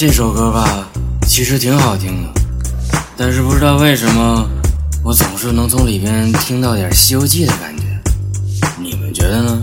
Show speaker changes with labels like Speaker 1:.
Speaker 1: 这首歌吧，其实挺好听的，但是不知道为什么，我总是能从里边听到点西游记的感觉。你们觉得呢？